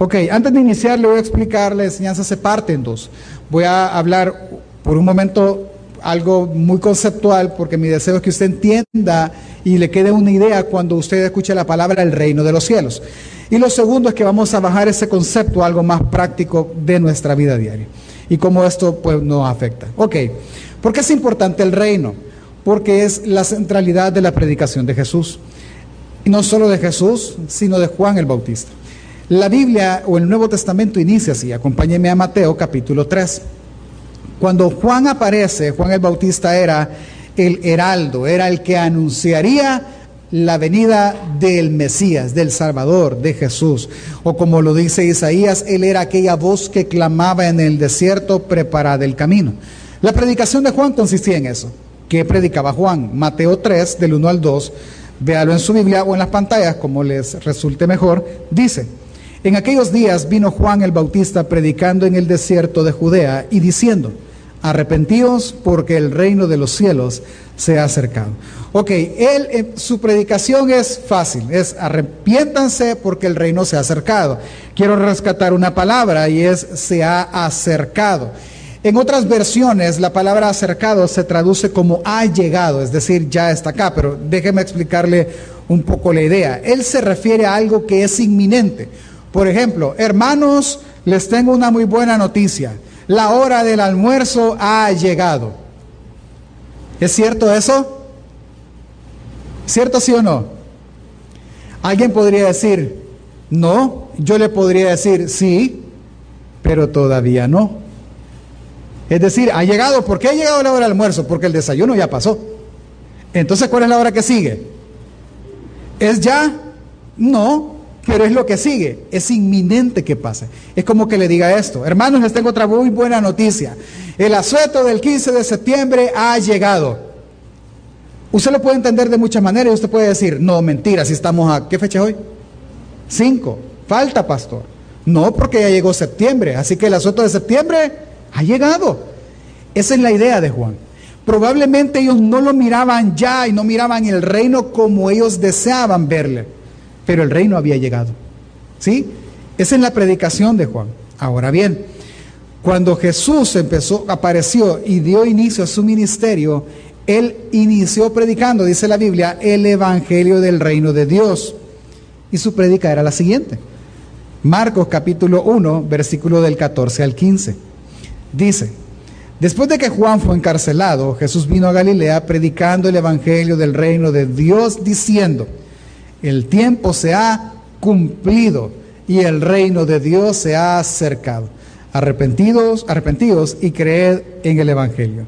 Ok, antes de iniciar le voy a explicar, la enseñanza se parte en dos. Voy a hablar por un momento algo muy conceptual porque mi deseo es que usted entienda y le quede una idea cuando usted escuche la palabra el reino de los cielos. Y lo segundo es que vamos a bajar ese concepto a algo más práctico de nuestra vida diaria y cómo esto pues nos afecta. Ok, ¿por qué es importante el reino? Porque es la centralidad de la predicación de Jesús. Y no solo de Jesús, sino de Juan el Bautista. La Biblia o el Nuevo Testamento inicia así, acompáñeme a Mateo capítulo 3. Cuando Juan aparece, Juan el Bautista era el heraldo, era el que anunciaría la venida del Mesías, del Salvador, de Jesús. O como lo dice Isaías, él era aquella voz que clamaba en el desierto, preparada el camino. La predicación de Juan consistía en eso. ¿Qué predicaba Juan? Mateo 3, del 1 al 2, véalo en su Biblia o en las pantallas, como les resulte mejor, dice, en aquellos días vino Juan el Bautista predicando en el desierto de Judea y diciendo, arrepentíos porque el reino de los cielos se ha acercado. Ok, él, eh, su predicación es fácil, es arrepiéntanse porque el reino se ha acercado. Quiero rescatar una palabra y es se ha acercado. En otras versiones, la palabra acercado se traduce como ha llegado, es decir, ya está acá, pero déjeme explicarle un poco la idea. Él se refiere a algo que es inminente. Por ejemplo, hermanos, les tengo una muy buena noticia. La hora del almuerzo ha llegado. ¿Es cierto eso? ¿Cierto sí o no? Alguien podría decir, no, yo le podría decir, sí, pero todavía no. Es decir, ha llegado, ¿por qué ha llegado la hora del almuerzo? Porque el desayuno ya pasó. Entonces, ¿cuál es la hora que sigue? ¿Es ya? No, pero es lo que sigue. Es inminente que pase. Es como que le diga esto. Hermanos, les tengo otra muy buena noticia. El asueto del 15 de septiembre ha llegado. Usted lo puede entender de muchas maneras y usted puede decir, no, mentira, si estamos a, ¿qué fecha hoy? Cinco, falta pastor. No, porque ya llegó septiembre, así que el asunto de septiembre ha llegado. Esa es la idea de Juan. Probablemente ellos no lo miraban ya y no miraban el reino como ellos deseaban verle, pero el reino había llegado. ¿Sí? Es la predicación de Juan. Ahora bien, cuando Jesús empezó, apareció y dio inicio a su ministerio, él inició predicando, dice la Biblia, el Evangelio del reino de Dios. Y su predica era la siguiente. Marcos capítulo 1, versículo del 14 al 15. Dice, después de que Juan fue encarcelado, Jesús vino a Galilea predicando el Evangelio del reino de Dios, diciendo, el tiempo se ha cumplido y el reino de Dios se ha acercado. Arrepentidos, arrepentidos y creed en el Evangelio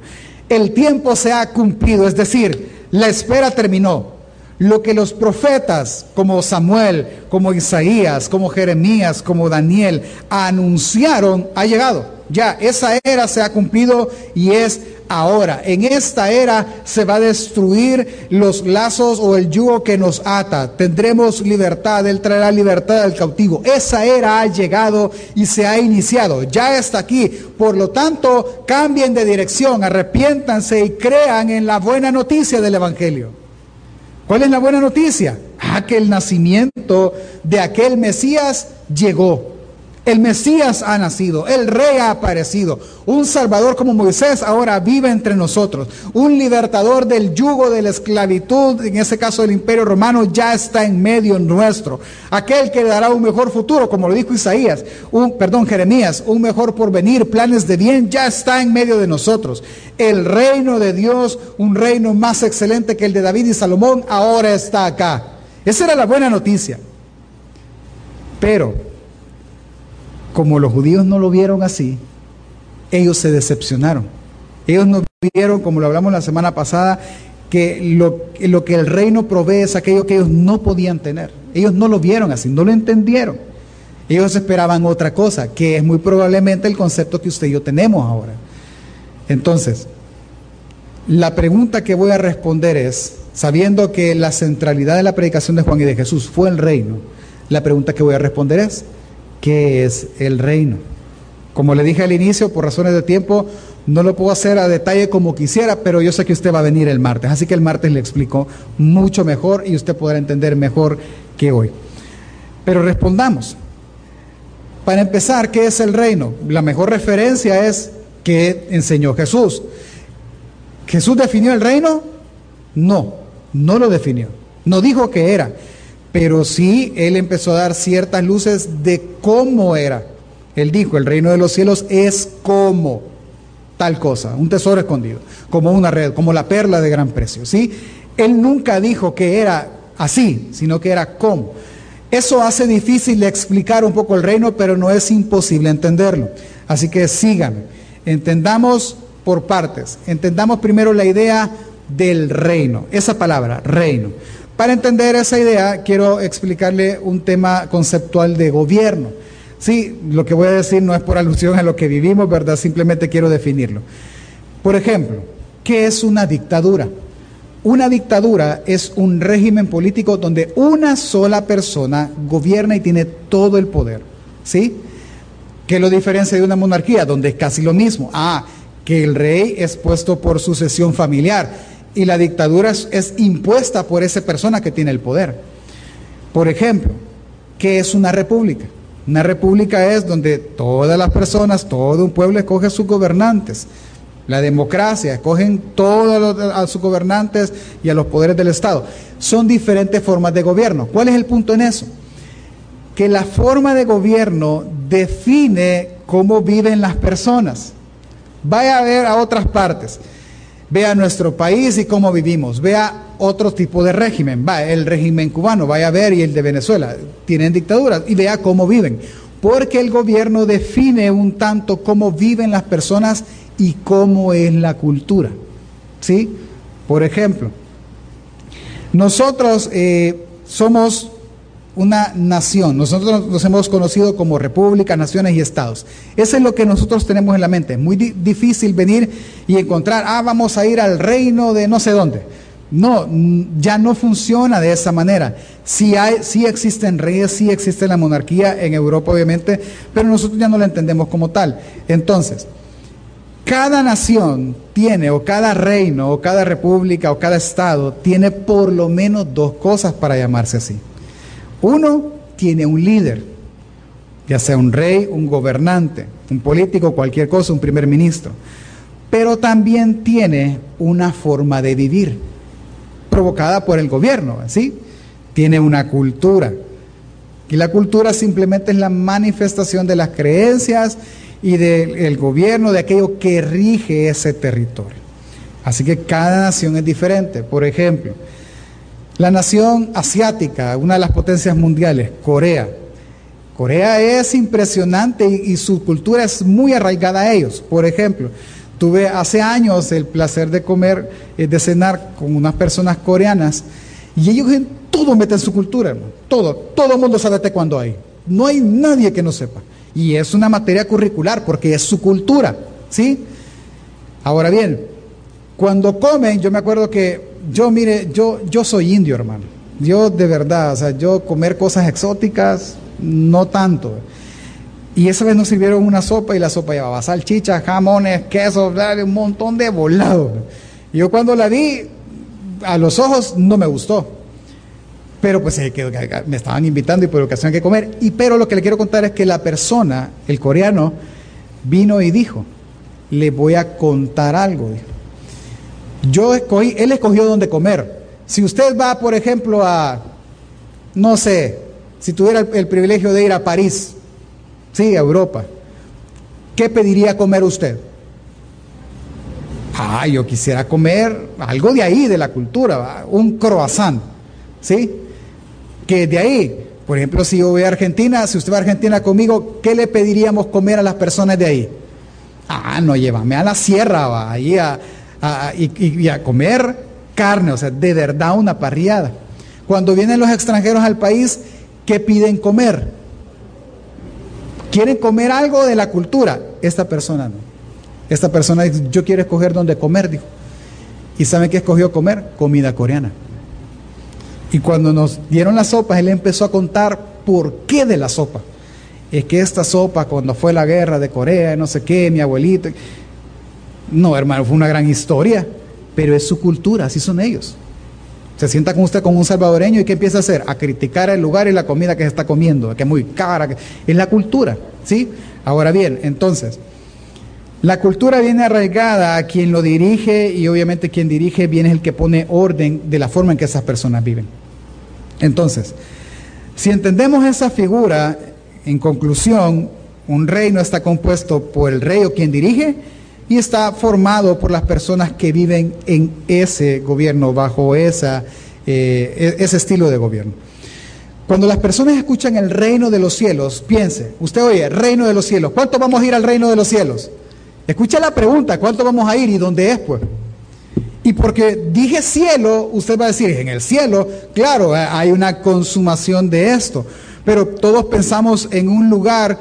el tiempo se ha cumplido, es decir, la espera terminó. Lo que los profetas como Samuel, como Isaías, como Jeremías, como Daniel anunciaron ha llegado. Ya, esa era se ha cumplido y es ahora. En esta era se va a destruir los lazos o el yugo que nos ata. Tendremos libertad, Él traerá libertad al cautivo. Esa era ha llegado y se ha iniciado. Ya está aquí. Por lo tanto, cambien de dirección, arrepiéntanse y crean en la buena noticia del Evangelio. ¿Cuál es la buena noticia? Ah, que el nacimiento de aquel Mesías llegó. El Mesías ha nacido, el Rey ha aparecido, un Salvador como Moisés ahora vive entre nosotros, un libertador del yugo de la esclavitud, en ese caso del imperio romano, ya está en medio nuestro. Aquel que dará un mejor futuro, como lo dijo Isaías, un, perdón, Jeremías, un mejor porvenir, planes de bien, ya está en medio de nosotros. El reino de Dios, un reino más excelente que el de David y Salomón, ahora está acá. Esa era la buena noticia. Pero como los judíos no lo vieron así, ellos se decepcionaron. Ellos no vieron, como lo hablamos la semana pasada, que lo, lo, que el reino provee es aquello que ellos no podían tener. Ellos no lo vieron así, no lo entendieron. Ellos esperaban otra cosa, que es muy probablemente el concepto que usted y yo tenemos ahora. Entonces, la pregunta que voy a responder es, sabiendo que la centralidad de la predicación de Juan y de Jesús fue el reino, la pregunta que voy a responder es, qué es el reino. Como le dije al inicio, por razones de tiempo, no lo puedo hacer a detalle como quisiera, pero yo sé que usted va a venir el martes. Así que el martes le explico mucho mejor y usted podrá entender mejor que hoy. Pero respondamos. Para empezar, ¿qué es el reino? La mejor referencia es que enseñó Jesús. ¿Jesús definió el reino? No, no lo definió. No dijo que era, pero sí él empezó a dar ciertas luces de cómo era. Él dijo, el reino de los cielos es como tal cosa, un tesoro escondido, como una red, como la perla de gran precio, ¿sí? Él nunca dijo que era así, sino que era como. Eso hace difícil explicar un poco el reino, pero no es imposible entenderlo. Así que síganme. Entendamos por partes. Entendamos primero la idea del reino, esa palabra, reino. Para entender esa idea, quiero explicarle un tema conceptual de gobierno. Sí, lo que voy a decir no es por alusión a lo que vivimos, ¿verdad? Simplemente quiero definirlo. Por ejemplo, ¿qué es una dictadura? Una dictadura es un régimen político donde una sola persona gobierna y tiene todo el poder. ¿Sí? ¿Qué lo diferencia de una monarquía? Donde es casi lo mismo. Ah, que el rey es puesto por sucesión familiar y la dictadura es, es impuesta por esa persona que tiene el poder. Por ejemplo, ¿qué es una república? Una república es donde todas las personas, todo un pueblo escoge a sus gobernantes. La democracia, escogen todos a sus gobernantes y a los poderes del Estado. Son diferentes formas de gobierno. ¿Cuál es el punto en eso? Que la forma de gobierno define cómo viven las personas. Vaya a ver a otras partes. Vea nuestro país y cómo vivimos. Vea otro tipo de régimen. Va, el régimen cubano, vaya a ver, y el de Venezuela. Tienen dictaduras y vea cómo viven. Porque el gobierno define un tanto cómo viven las personas y cómo es la cultura. ¿Sí? Por ejemplo, nosotros eh, somos una nación, nosotros nos hemos conocido como república, naciones y estados. Eso es lo que nosotros tenemos en la mente. Es muy difícil venir y encontrar, ah, vamos a ir al reino de no sé dónde. No, ya no funciona de esa manera. Sí, hay, sí existen reyes, sí existe la monarquía en Europa, obviamente, pero nosotros ya no la entendemos como tal. Entonces, cada nación tiene, o cada reino, o cada república, o cada estado, tiene por lo menos dos cosas para llamarse así. Uno, tiene un líder, ya sea un rey, un gobernante, un político, cualquier cosa, un primer ministro. Pero también tiene una forma de vivir, provocada por el gobierno, ¿sí? Tiene una cultura. Y la cultura simplemente es la manifestación de las creencias y del gobierno, de aquello que rige ese territorio. Así que cada nación es diferente. Por ejemplo, la nación asiática, una de las potencias mundiales, Corea. Corea es impresionante y, su cultura es muy arraigada a ellos. Por ejemplo, tuve hace años el placer de comer, eh, de cenar con unas personas coreanas y ellos en todo meten su cultura, hermano. Todo, todo el mundo sabe cuando hay. No hay nadie que no sepa. Y es una materia curricular porque es su cultura, ¿sí? Ahora bien, cuando comen, yo me acuerdo que yo, mire, yo, yo soy indio, hermano. Yo de verdad, o sea, yo comer cosas exóticas, no tanto. Y esa vez nos sirvieron una sopa y la sopa llevaba salchichas, jamones, queso, un montón de volado. Y yo cuando la vi, a los ojos no me gustó. Pero pues me estaban invitando y por ocasión que comer. Y pero lo que le quiero contar es que la persona, el coreano, vino y dijo, le voy a contar algo. Yo escogí, él escogió dónde comer. Si usted va, por ejemplo, a, no sé, si tuviera el, privilegio de ir a París, sí, a Europa, ¿qué pediría comer usted? Ah, yo quisiera comer algo de ahí, de la cultura, un croissant, ¿sí? que de ahí, por ejemplo, si yo voy a Argentina, si usted va a Argentina conmigo, ¿qué le pediríamos comer a las personas de ahí? Ah, no, llévame a la sierra, va, ahí a, y, a comer carne, o sea, de verdad una parriada. Cuando vienen los extranjeros al país, ¿qué piden comer? ¿Quieren comer algo de la cultura? Esta persona no. Esta persona dice, yo quiero escoger dónde comer, dijo. ¿Y saben qué escogió comer? Comida coreana. Y cuando nos dieron las sopas, él empezó a contar por qué de la sopa. Es que esta sopa, cuando fue la guerra de Corea, no sé qué, mi abuelito. No, hermano, fue una gran historia, pero es su cultura, así son ellos. Se sienta con usted como un salvadoreño y ¿qué empieza a hacer? A criticar el lugar y la comida que se está comiendo, que es muy cara. Es la cultura. ¿sí? Ahora bien, entonces, la cultura viene arraigada a quien lo dirige y obviamente quien dirige viene el que pone orden de la forma en que esas personas viven. Entonces, si entendemos esa figura, en conclusión, un reino está compuesto por el rey o quien dirige y está formado por las personas que viven en ese gobierno, bajo esa, eh, e-, ese estilo de gobierno. Cuando las personas escuchan el reino de los cielos, piense, usted oye, reino de los cielos, ¿cuánto vamos a ir al reino de los cielos? Escucha la pregunta, ¿cuánto vamos a ir y dónde es pues? Y porque dije cielo, usted va a decir, en el cielo, claro, hay una consumación de esto, pero todos pensamos en un lugar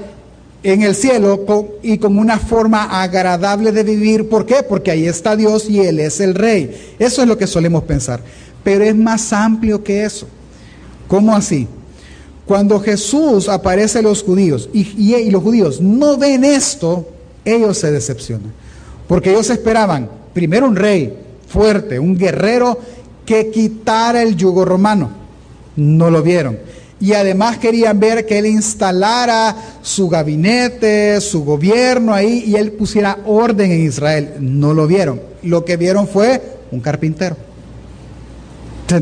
en el cielo y con una forma agradable de vivir. ¿Por qué? Porque ahí está Dios y Él es el rey. Eso es lo que solemos pensar. Pero es más amplio que eso. ¿Cómo así? Cuando Jesús aparece a los judíos y, y los judíos no ven esto, ellos se decepcionan. Porque ellos esperaban primero un rey fuerte, un guerrero que quitara el yugo romano. No lo vieron y además querían ver que él instalara su gabinete, su gobierno ahí y él pusiera orden en Israel. No lo vieron. Lo que vieron fue un carpintero.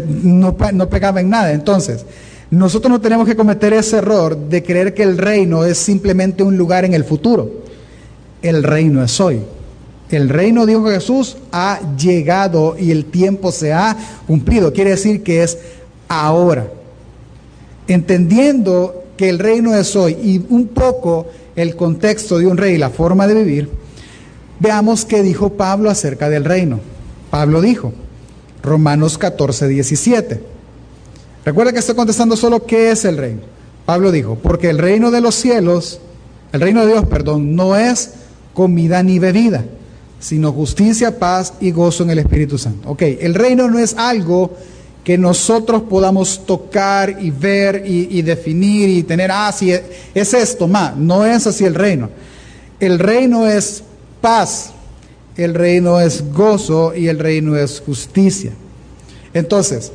No, no pegaba en nada. Entonces, nosotros no tenemos que cometer ese error de creer que el reino es simplemente un lugar en el futuro. El reino es hoy. El reino, dijo Jesús, ha llegado y el tiempo se ha cumplido. Quiere decir que es ahora entendiendo que el reino es hoy y un poco el contexto de un rey y la forma de vivir, veamos qué dijo Pablo acerca del reino. Pablo dijo, Romanos 14, 17. Recuerda que estoy contestando solo qué es el reino. Pablo dijo, porque el reino de los cielos, el reino de Dios, perdón, no es comida ni bebida, sino justicia, paz y gozo en el Espíritu Santo. Ok, el reino no es algo que nosotros podamos tocar y ver y, definir y tener, ah, sí, es esto, más, no es así el reino. El reino es paz, el reino es gozo y el reino es justicia. Entonces,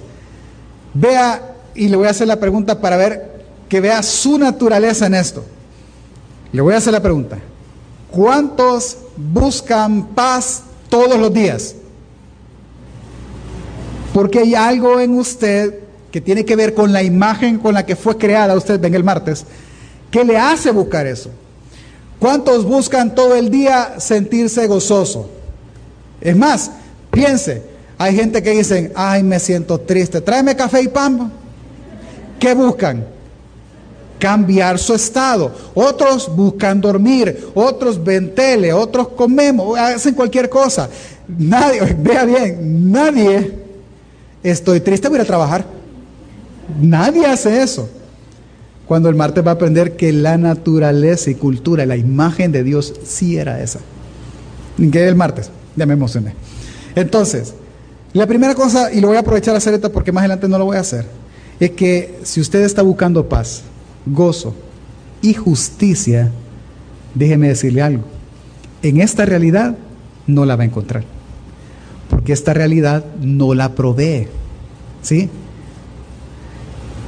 vea, y le voy a hacer la pregunta para ver que vea su naturaleza en esto. Le voy a hacer la pregunta. ¿Cuántos buscan paz todos los días? Porque hay algo en usted que tiene que ver con la imagen con la que fue creada, usted ven el martes, que le hace buscar eso. ¿Cuántos buscan todo el día sentirse gozoso? Es más, piense, hay gente que dicen, ay, me siento triste, tráeme café y pan. ¿Qué buscan? Cambiar su estado. Otros buscan dormir, otros ven tele, otros comemos, hacen cualquier cosa. Nadie, vea bien, nadie Estoy triste, voy a trabajar. Nadie hace eso. Cuando el martes va a aprender que la naturaleza y cultura, la imagen de Dios sí era esa. ¿Qué el martes? Ya me emocioné. Entonces, la primera cosa, y lo voy a aprovechar a hacer esto porque más adelante no lo voy a hacer, es que si usted está buscando paz, gozo y justicia, déjeme decirle algo. En esta realidad no la va a encontrar porque esta realidad no la provee. ¿Sí?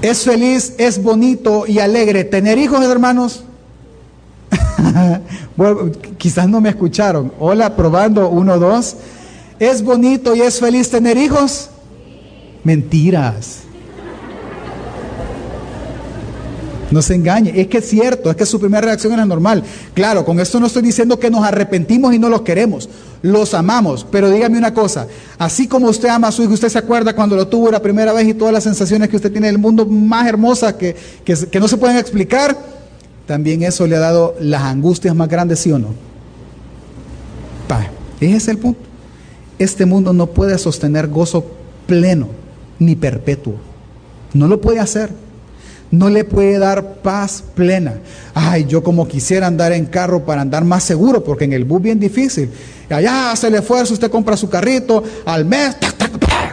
Es feliz, es bonito y alegre tener hijos, hermanos. bueno, quizás no me escucharon. Hola, probando, uno, dos. ¿Es bonito y es feliz tener hijos? Mentiras. No se engañe, es que es cierto, es que su primera reacción era normal. Claro, con esto no estoy diciendo que nos arrepentimos y no los queremos, los amamos, pero dígame una cosa, así como usted ama a su hijo, usted se acuerda cuando lo tuvo la primera vez y todas las sensaciones que usted tiene del mundo más hermosas que, que, no se pueden explicar, también eso le ha dado las angustias más grandes, ¿sí o no? Pa, ese es el punto. Este mundo no puede sostener gozo pleno ni perpetuo. No lo puede hacer no le puede dar paz plena. Ay, yo como quisiera andar en carro para andar más seguro, porque en el bus bien difícil. Allá hace el esfuerzo, usted compra su carrito, al mes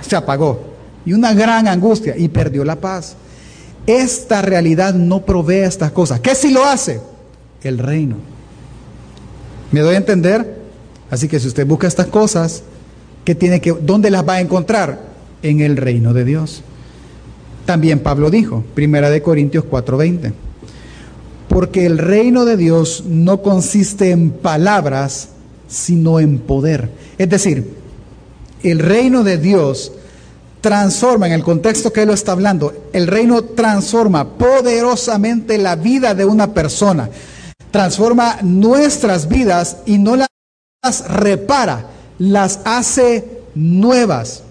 se apagó. Y una gran angustia y perdió la paz. Esta realidad no provee estas cosas. ¿Qué si lo hace? El reino. ¿Me doy a entender? Así que si usted busca estas cosas, ¿qué tiene que, ¿dónde las va a encontrar? En el reino de Dios. También Pablo dijo, Primera de Corintios 4:20, porque el reino de Dios no consiste en palabras, sino en poder. Es decir, el reino de Dios transforma, en el contexto que él lo está hablando, el reino transforma poderosamente la vida de una persona, transforma nuestras vidas y no las repara, las hace nuevas.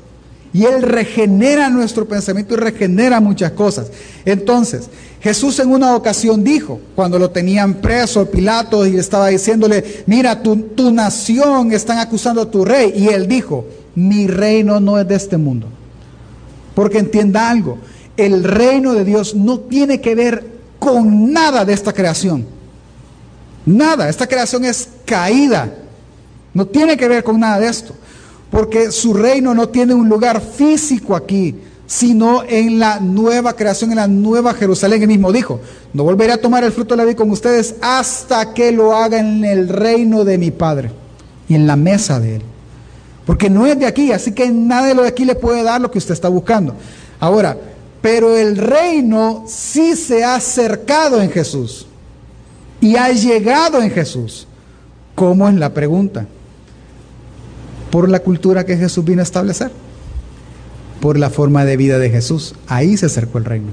Y Él regenera nuestro pensamiento y regenera muchas cosas. Entonces, Jesús en una ocasión dijo, cuando lo tenían preso Pilato y estaba diciéndole, mira, tu, tu nación están acusando a tu rey. Y Él dijo, mi reino no es de este mundo. Porque entienda algo, el reino de Dios no tiene que ver con nada de esta creación. Nada, esta creación es caída. No tiene que ver con nada de esto. Porque su reino no tiene un lugar físico aquí, sino en la nueva creación, en la nueva Jerusalén. Él mismo dijo, no volveré a tomar el fruto de la vida con ustedes hasta que lo haga en el reino de mi Padre y en la mesa de Él. Porque no es de aquí, así que nada de lo de aquí le puede dar lo que usted está buscando. Ahora, pero el reino sí se ha acercado en Jesús y ha llegado en Jesús. ¿Cómo es la pregunta? Por la cultura que Jesús vino a establecer, por la forma de vida de Jesús. Ahí se acercó el reino.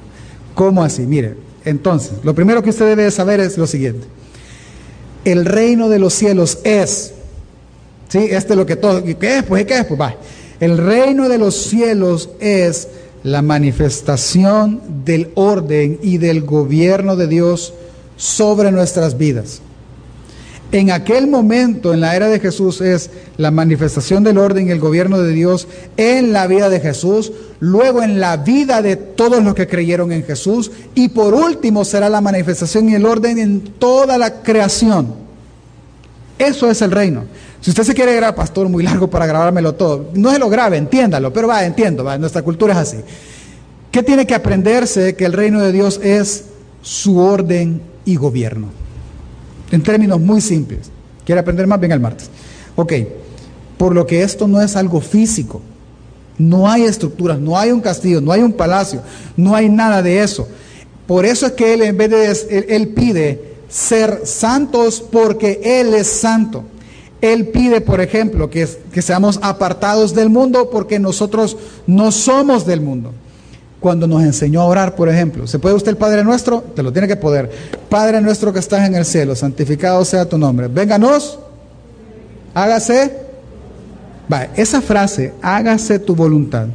¿Cómo así? Mire, entonces, lo primero que usted debe saber es lo siguiente. El reino de los cielos es ¿Sí? Este es lo que todo. ¿Qué es? Pues, ¿qué es? Pues, va. El reino de los cielos es la manifestación del orden y del gobierno de Dios sobre nuestras vidas. En aquel momento, en la era de Jesús, es la manifestación del orden y el gobierno de Dios en la vida de Jesús, luego en la vida de todos los que creyeron en Jesús, y por último será la manifestación y el orden en toda la creación. Eso es el reino. Si usted se quiere grabar, pastor, muy largo para grabármelo todo, no se lo grabe, entiéndalo, pero va, entiendo, va, nuestra cultura es así. ¿Qué tiene que aprenderse? Que el reino de Dios es su orden y gobierno. En términos muy simples. ¿Quiere aprender más? Venga el martes. Ok, por lo que esto no es algo físico. No hay estructuras, no hay un castillo, no hay un palacio, no hay nada de eso. Por eso es que Él en vez de, él pide ser santos porque Él es santo. Él pide, por ejemplo, que, que seamos apartados del mundo porque nosotros no somos del mundo. Cuando nos enseñó a orar, por ejemplo, ¿se puede usted el Padre nuestro? Te lo tiene que poder. Padre nuestro que estás en el cielo, santificado sea tu nombre. Vénganos, hágase. Va, esa frase, hágase tu voluntad,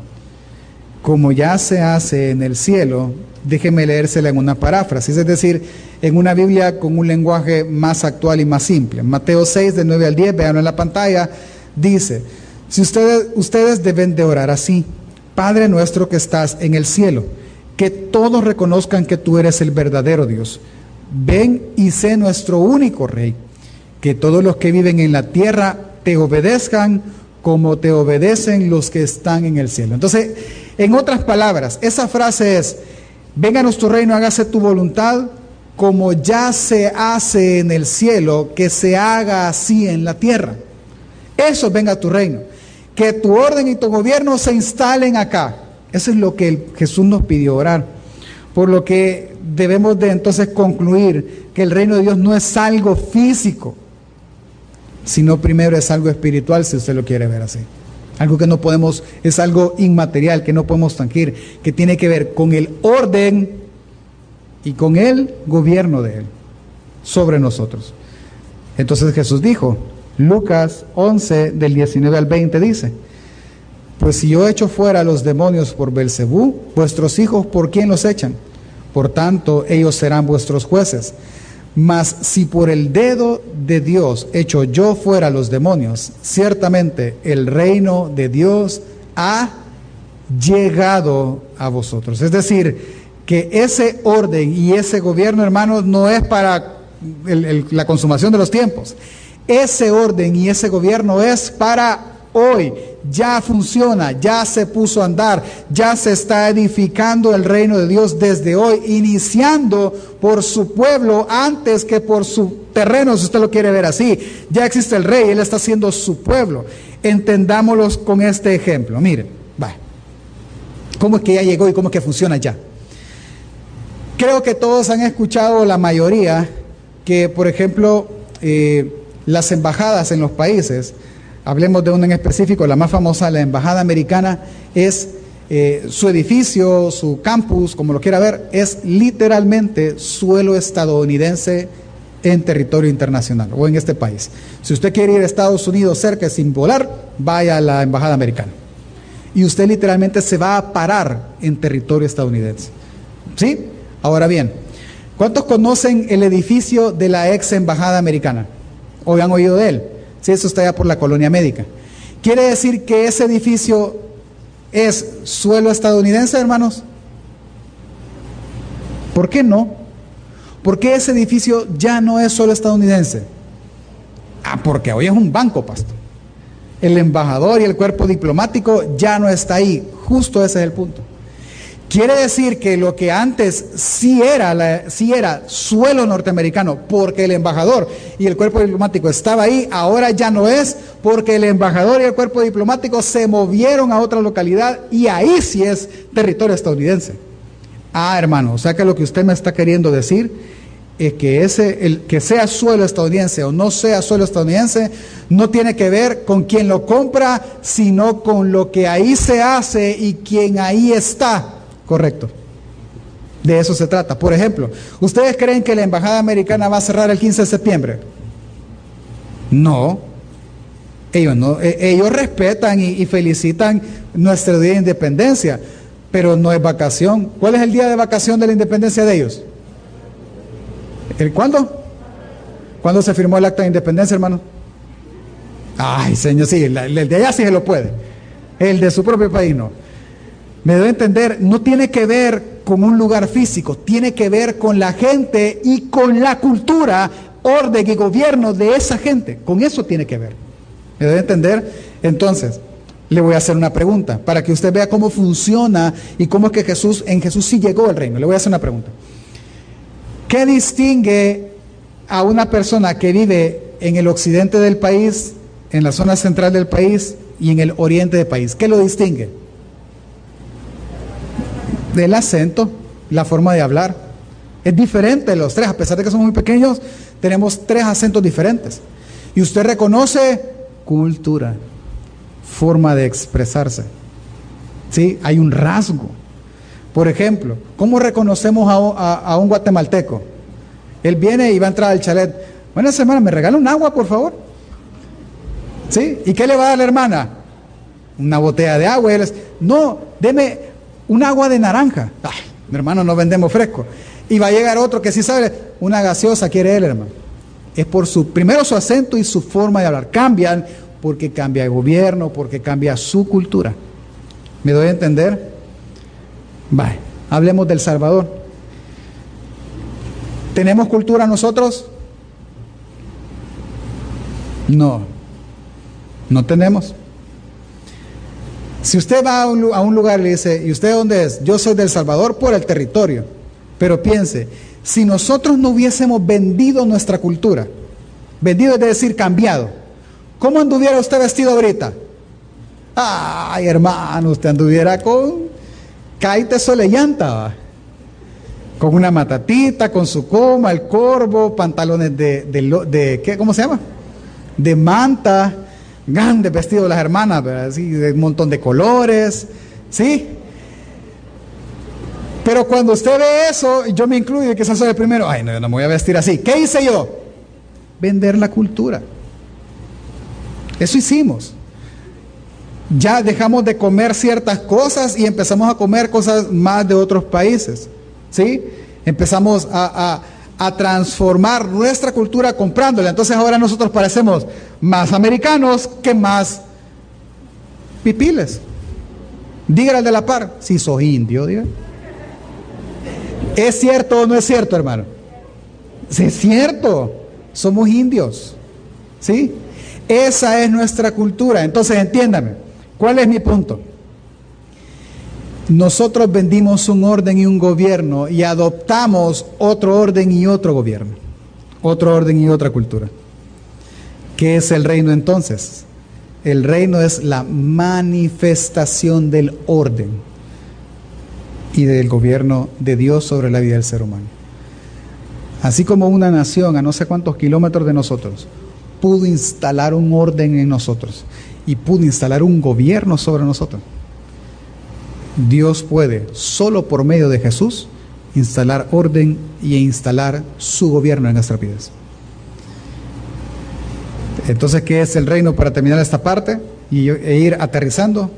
como ya se hace en el cielo, déjeme leérsela en una paráfrasis, es decir, en una Biblia con un lenguaje más actual y más simple. Mateo 6, de 9 al 10, veanlo en la pantalla, dice, si ustedes, ustedes deben de orar así, Padre nuestro que estás en el cielo, que todos reconozcan que tú eres el verdadero Dios. Ven y sé nuestro único Rey, que todos los que viven en la tierra te obedezcan como te obedecen los que están en el cielo. Entonces, en otras palabras, esa frase es, venga a nuestro reino, hágase tu voluntad, como ya se hace en el cielo, que se haga así en la tierra. Eso venga a tu reino. Que tu orden y tu gobierno se instalen acá. Eso es lo que Jesús nos pidió orar. Por lo que debemos de entonces concluir que el reino de Dios no es algo físico, sino primero es algo espiritual, si usted lo quiere ver así. Algo que no podemos, es algo inmaterial, que no podemos tangir, que tiene que ver con el orden y con el gobierno de Él sobre nosotros. Entonces Jesús dijo, Lucas 11 del 19 al 20 dice, pues si yo echo fuera los demonios por Belcebú, vuestros hijos por quién los echan? Por tanto, ellos serán vuestros jueces. Mas si por el dedo de Dios echo yo fuera los demonios, ciertamente el reino de Dios ha llegado a vosotros. Es decir, que ese orden y ese gobierno, hermanos, no es para la consumación de los tiempos. Ese orden y ese gobierno es para hoy. Ya funciona, ya se puso a andar, ya se está edificando el reino de Dios desde hoy, iniciando por su pueblo antes que por su terreno, si usted lo quiere ver así. Ya existe el rey, él está haciendo su pueblo. Entendámoslo con este ejemplo. Miren, va. ¿Cómo es que ya llegó y cómo es que funciona ya? Creo que todos han escuchado, la mayoría, que por ejemplo eh, las embajadas en los países, hablemos de una en específico, la más famosa, la embajada americana, es eh, su edificio, su campus, como lo quiera ver, es literalmente suelo estadounidense en territorio internacional o en este país. Si usted quiere ir a Estados Unidos cerca sin volar, vaya a la embajada americana. Y usted literalmente se va a parar en territorio estadounidense. ¿Sí? Ahora bien, ¿cuántos conocen el edificio de la ex embajada americana? ¿O han oído de él? Si eso está allá por la colonia médica. ¿Quiere decir que ese edificio es suelo estadounidense, hermanos? ¿Por qué no? ¿Por qué ese edificio ya no es solo estadounidense? Ah, porque hoy es un banco, pastor. El embajador y el cuerpo diplomático ya no está ahí. Justo ese es el punto. Quiere decir que lo que antes sí era, la, sí era suelo norteamericano, porque el embajador y el cuerpo diplomático estaba ahí, ahora ya no es, porque el embajador y el cuerpo diplomático se movieron a otra localidad y ahí sí es territorio estadounidense. Ah, hermano, o sea que lo que usted me está queriendo decir es que ese, el que sea suelo estadounidense o no sea suelo estadounidense, no tiene que ver con quien lo compra, sino con lo que ahí se hace y quien ahí está. Correcto. De eso se trata. Por ejemplo, ¿ustedes creen que la embajada americana va a cerrar el 15 de septiembre? No. Ellos, no, e, ellos respetan y, y felicitan nuestro día de independencia pero no es vacación. ¿Cuál es el día de vacación de la independencia de ellos? ¿El cuándo? ¿Cuándo se firmó el acta de independencia, hermano? Ay, señor, sí, el, de allá sí se lo puede. El de su propio país no. Me doy a entender, no tiene que ver con un lugar físico, tiene que ver con la gente y con la cultura, orden y gobierno de esa gente. Con eso tiene que ver. ¿Me doy a entender? Entonces, le voy a hacer una pregunta para que usted vea cómo funciona y cómo es que Jesús, en Jesús sí llegó el reino. Le voy a hacer una pregunta. ¿Qué distingue a una persona que vive en el occidente del país, en la zona central del país y en el oriente del país? ¿Qué lo distingue? Del acento, la forma de hablar. Es diferente los tres, a pesar de que somos muy pequeños, tenemos tres acentos diferentes. Y usted reconoce cultura forma de expresarse. ¿Sí? Hay un rasgo. Por ejemplo, ¿cómo reconocemos a, un guatemalteco? Él viene y va a entrar al chalet. Buenas semana, ¿me regala un agua, por favor? ¿Sí? ¿Y qué le va a dar la hermana? Una botella de agua. no, deme un agua de naranja. Ay, hermano, no vendemos fresco. Y va a llegar otro que sí sabe, una gaseosa quiere él, hermano. Es por su, primero su acento y su forma de hablar. Cambian porque cambia el gobierno, porque cambia su cultura. ¿Me doy a entender? Vale, hablemos del Salvador. ¿Tenemos cultura nosotros? No, no tenemos. Si usted va a un, lugar y le dice, ¿y usted dónde es? Yo soy del Salvador por el territorio. Pero piense, si nosotros no hubiésemos vendido nuestra cultura, vendido es decir, cambiado, ¿Cómo anduviera usted vestido ahorita? Ay, hermano, usted anduviera con caite solellanta, con una matatita, con su coma, el corvo, pantalones de, de, ¿qué? ¿Cómo se llama? De manta, grande vestido de las hermanas, así, de un montón de colores, ¿sí? Pero cuando usted ve eso, yo me incluyo, que soy el primero, ay, no, no me voy a vestir así. ¿Qué hice yo? Vender la cultura. Eso hicimos. Ya dejamos de comer ciertas cosas y empezamos a comer cosas más de otros países. ¿Sí? Empezamos a, transformar nuestra cultura comprándola. Entonces ahora nosotros parecemos más americanos que más pipiles. Dígale al de la par, si soy indio, diga. ¿Es cierto o no es cierto, hermano? Sí, es cierto. Somos indios. ¿Sí? Esa es nuestra cultura. Entonces, entiéndame, ¿cuál es mi punto? Nosotros vendimos un orden y un gobierno y adoptamos otro orden y otro gobierno, otro orden y otra cultura. ¿Qué es el reino entonces? El reino es la manifestación del orden. y del gobierno de Dios sobre la vida del ser humano. Así como una nación a no sé cuántos kilómetros de nosotros pudo instalar un orden en nosotros y pudo instalar un gobierno sobre nosotros. Dios puede, solo por medio de Jesús, instalar orden y instalar su gobierno en nuestras vidas. Entonces, ¿qué es el reino para terminar esta parte y, e ir aterrizando?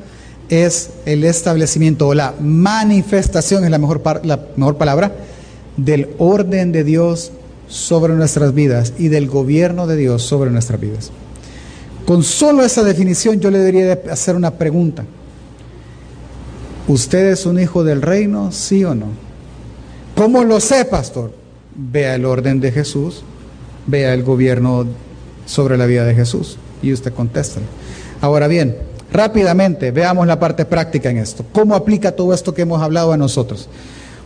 Es el establecimiento o la manifestación, es la mejor, la mejor palabra, del orden de Dios sobre nuestras vidas y del gobierno de Dios sobre nuestras vidas. Con solo esa definición yo le debería hacer una pregunta. ¿Usted es un hijo del reino, sí o no? ¿Cómo lo sé, pastor? Vea el orden de Jesús, vea el gobierno sobre la vida de Jesús y usted contesta. Ahora bien, rápidamente veamos la parte práctica en esto. ¿Cómo aplica todo esto que hemos hablado a nosotros?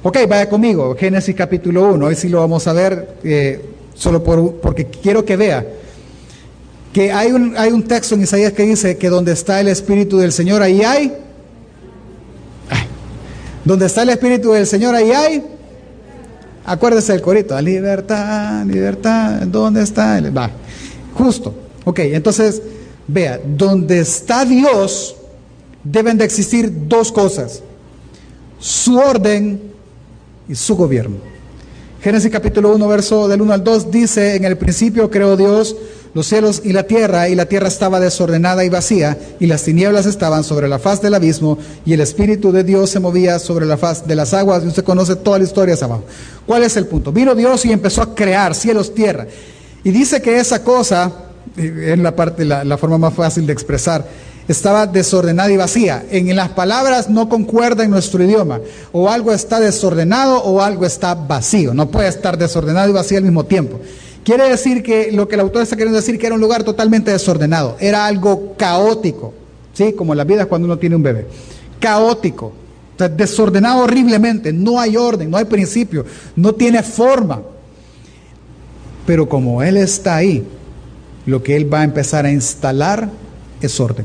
Ok, vaya conmigo, Génesis capítulo 1, hoy sí lo vamos a ver, eh, solo por, porque quiero que vea que hay un, hay un texto en Isaías que dice que donde está el Espíritu del Señor, ahí hay. Donde está el Espíritu del Señor, ahí hay. Acuérdese del corito, libertad, libertad, ¿dónde está? Va, justo. Ok, entonces, vea, donde está Dios, deben de existir dos cosas. Su orden y su gobierno. Génesis capítulo 1, verso del 1 al 2 dice, en el principio creó Dios los cielos y la tierra, y la tierra estaba desordenada y vacía, y las tinieblas estaban sobre la faz del abismo, y el Espíritu de Dios se movía sobre la faz de las aguas, y usted conoce toda la historia abajo. ¿Cuál es el punto? Vino Dios y empezó a crear cielos, tierra. Y dice que esa cosa, es la parte, la, la forma más fácil de expresar, estaba desordenada y vacía. En las palabras no concuerda en nuestro idioma. O algo está desordenado o algo está vacío. No puede estar desordenado y vacío al mismo tiempo. Quiere decir que lo que el autor está queriendo decir que era un lugar totalmente desordenado. Era algo caótico. ¿Sí? Como la vida cuando uno tiene un bebé. Caótico. desordenado horriblemente. No hay orden, no hay principio. No tiene forma. Pero como Él está ahí, lo que Él va a empezar a instalar es orden.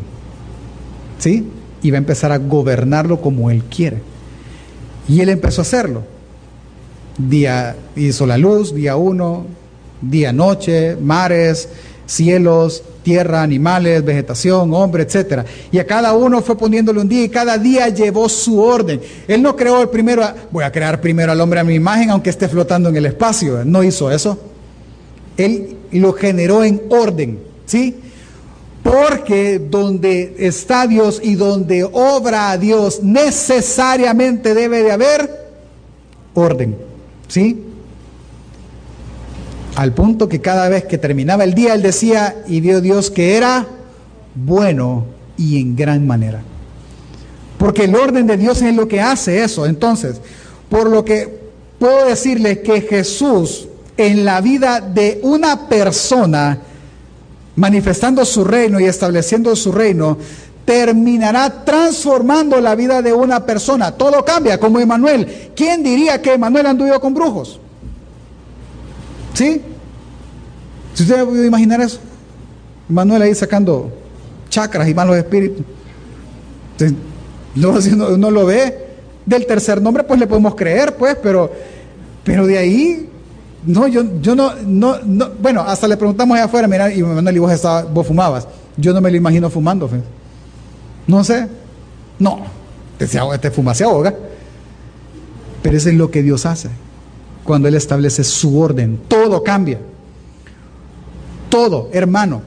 ¿sí? Y va a empezar a gobernarlo como él quiere. Y él empezó a hacerlo. Día hizo la luz, día uno, día noche, mares, cielos, tierra, animales, vegetación, hombre, etcétera. Y a cada uno fue poniéndole un día y cada día llevó su orden. Él no creó el primero, voy a crear primero al hombre a mi imagen aunque esté flotando en el espacio. No hizo eso. Él lo generó en orden, ¿sí? Porque donde está Dios y donde obra Dios, necesariamente debe de haber orden. ¿Sí? Al punto que cada vez que terminaba el día, él decía, y vio Dios que era bueno y en gran manera. Porque el orden de Dios es lo que hace eso. Entonces, por lo que puedo decirle que Jesús en la vida de una persona, manifestando su reino y estableciendo su reino, terminará transformando la vida de una persona. Todo cambia, como Emanuel. ¿Quién diría que Emanuel anduvo con brujos? ¿Sí? Si usted puede imaginar eso. Emanuel ahí sacando chakras y malos espíritus. no, si uno, lo ve del tercer nombre, pues le podemos creer, pues, pero, pero de ahí no, yo, yo no, no, no, bueno, hasta le preguntamos allá afuera, mira, y Manuel, y vos, estaba, vos fumabas. Yo no me lo imagino fumando, No sé. No, este, este fuma se ahoga. Pero eso es lo que Dios hace. Cuando Él establece su orden, todo cambia. Todo, hermano.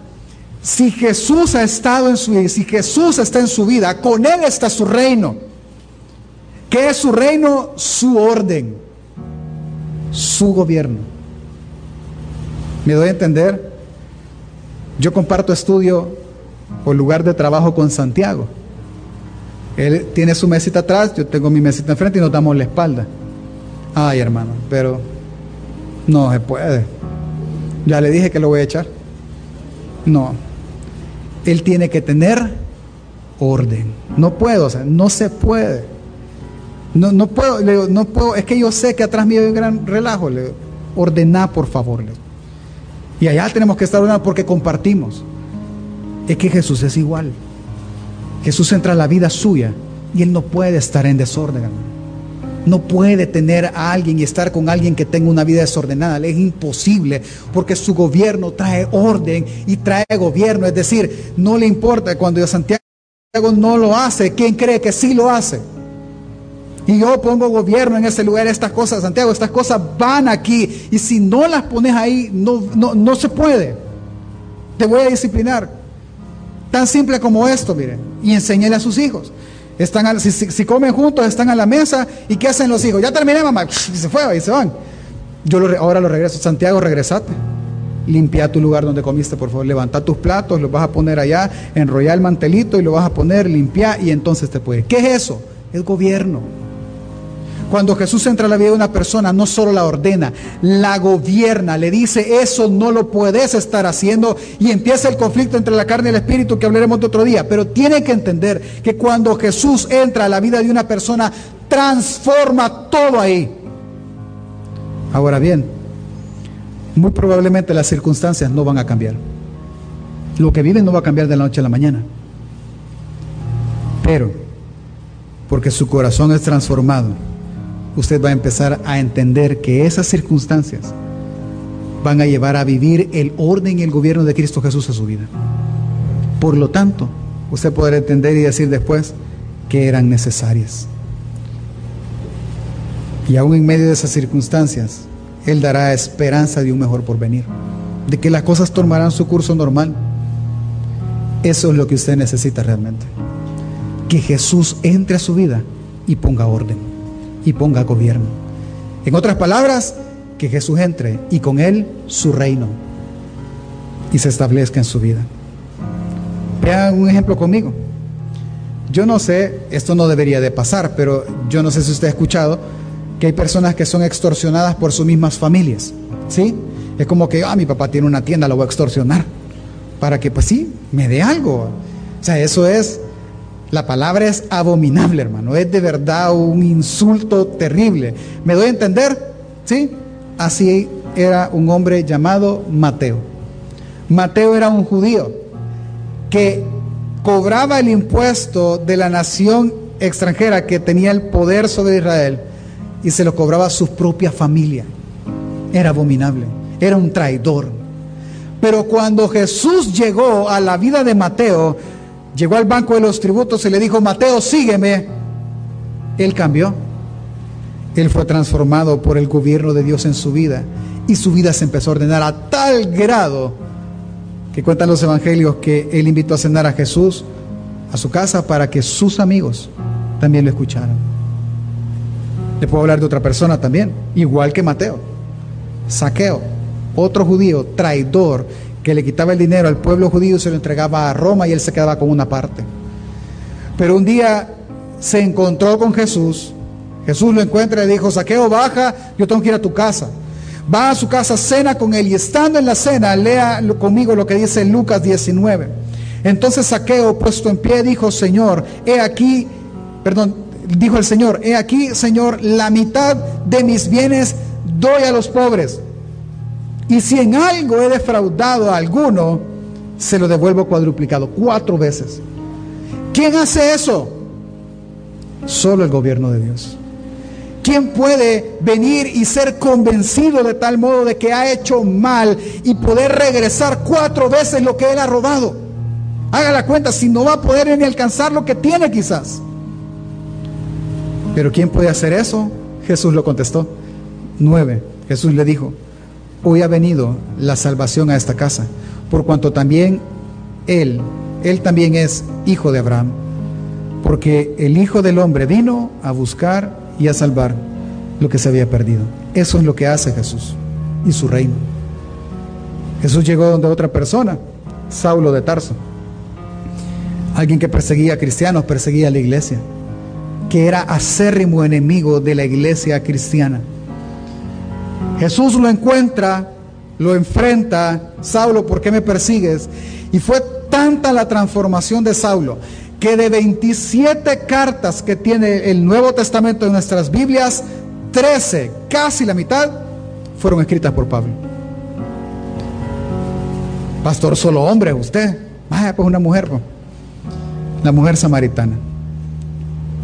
Si Jesús ha estado en su vida, si Jesús está en su vida, con Él está su reino. ¿Qué es su reino? Su orden su gobierno. ¿Me doy a entender? Yo comparto estudio o lugar de trabajo con Santiago. Él tiene su mesita atrás, yo tengo mi mesita enfrente y nos damos la espalda. Ay, hermano, pero no se puede. Ya le dije que lo voy a echar. No. Él tiene que tener orden. No puedo, o sea, no se puede. No, no puedo, le no puedo, es que yo sé que atrás mío hay un gran relajo. Le ordená, por favor. Y allá tenemos que estar ordenando porque compartimos. Es que Jesús es igual. Jesús entra a la vida suya y Él no puede estar en desorden. No puede tener a alguien y estar con alguien que tenga una vida desordenada. Es imposible porque su gobierno trae orden y trae gobierno. Es decir, no le importa cuando Santiago no lo hace. ¿Quién cree que sí lo hace? Y yo pongo gobierno en ese lugar, estas cosas, Santiago, estas cosas van aquí. Y si no las pones ahí, no, no, no se puede. Te voy a disciplinar. Tan simple como esto, miren. Y enséñale a sus hijos. Están si, comen juntos, están a la mesa. ¿Y qué hacen los hijos? Ya terminé, mamá. Y se fue, y se van. Yo ahora lo regreso. Santiago, regresate. Limpia tu lugar donde comiste, por favor. Levanta tus platos, los vas a poner allá, enrolla el mantelito y lo vas a poner, limpia y entonces te puede. ¿Qué es eso? Es gobierno. Cuando Jesús entra a la vida de una persona, no solo la ordena, la gobierna, le dice, eso no lo puedes estar haciendo y empieza el conflicto entre la carne y el espíritu que hablaremos de otro día. Pero tiene que entender que cuando Jesús entra a la vida de una persona, transforma todo ahí. Ahora bien, muy probablemente las circunstancias no van a cambiar. Lo que viven no va a cambiar de la noche a la mañana. Pero, porque su corazón es transformado, usted va a empezar a entender que esas circunstancias van a llevar a vivir el orden y el gobierno de Cristo Jesús a su vida. Por lo tanto, usted podrá entender y decir después que eran necesarias. Y aún en medio de esas circunstancias, Él dará esperanza de un mejor porvenir, de que las cosas tomarán su curso normal. Eso es lo que usted necesita realmente. Que Jesús entre a su vida y ponga orden y ponga gobierno. En otras palabras, que Jesús entre y con él su reino y se establezca en su vida. Vean un ejemplo conmigo. Yo no sé, esto no debería de pasar, pero yo no sé si usted ha escuchado que hay personas que son extorsionadas por sus mismas familias. ¿Sí? Es como que, ah, mi papá tiene una tienda, lo voy a extorsionar. Para que, pues sí, me dé algo. O sea, eso es la palabra es abominable, hermano. Es de verdad un insulto terrible. ¿Me doy a entender? ¿Sí? Así era un hombre llamado Mateo. Mateo era un judío que cobraba el impuesto de la nación extranjera que tenía el poder sobre Israel y se lo cobraba a su propia familia. Era abominable, era un traidor. Pero cuando Jesús llegó a la vida de Mateo, llegó al banco de los tributos y le dijo, Mateo, sígueme. Él cambió. Él fue transformado por el gobierno de Dios en su vida y su vida se empezó a ordenar a tal grado que cuentan los evangelios que él invitó a cenar a Jesús a su casa para que sus amigos también lo escucharan. Le puedo hablar de otra persona también, igual que Mateo. Saqueo, otro judío, traidor, que le quitaba el dinero al pueblo judío se lo entregaba a Roma y él se quedaba con una parte. Pero un día se encontró con Jesús, Jesús lo encuentra y le dijo, Saqueo, baja, yo tengo que ir a tu casa. Va a su casa, cena con él y estando en la cena, lea conmigo lo que dice Lucas 19. Entonces Saqueo, puesto en pie, dijo, Señor, he aquí, perdón, dijo el Señor, he aquí, Señor, la mitad de mis bienes doy a los pobres. Y si en algo he defraudado a alguno, se lo devuelvo cuadruplicado, cuatro veces. ¿Quién hace eso? Solo el gobierno de Dios. ¿Quién puede venir y ser convencido de tal modo de que ha hecho mal y poder regresar cuatro veces lo que él ha robado? Haga la cuenta, si no va a poder ni alcanzar lo que tiene quizás. Pero ¿quién puede hacer eso? Jesús lo contestó. Nueve. Jesús le dijo, hoy ha venido la salvación a esta casa, por cuanto también Él, Él también es hijo de Abraham, porque el Hijo del Hombre vino a buscar y a salvar lo que se había perdido. Eso es lo que hace Jesús y su reino. Jesús llegó donde otra persona, Saulo de Tarso, alguien que perseguía a cristianos, perseguía a la iglesia, que era acérrimo enemigo de la iglesia cristiana Jesús lo encuentra, lo enfrenta, Saulo, ¿por qué me persigues? Y fue tanta la transformación de Saulo que de 27 cartas que tiene el Nuevo Testamento en nuestras Biblias, 13, casi la mitad, fueron escritas por Pablo. Pastor, solo hombre, usted. Vaya, pues una mujer, pues. la mujer samaritana.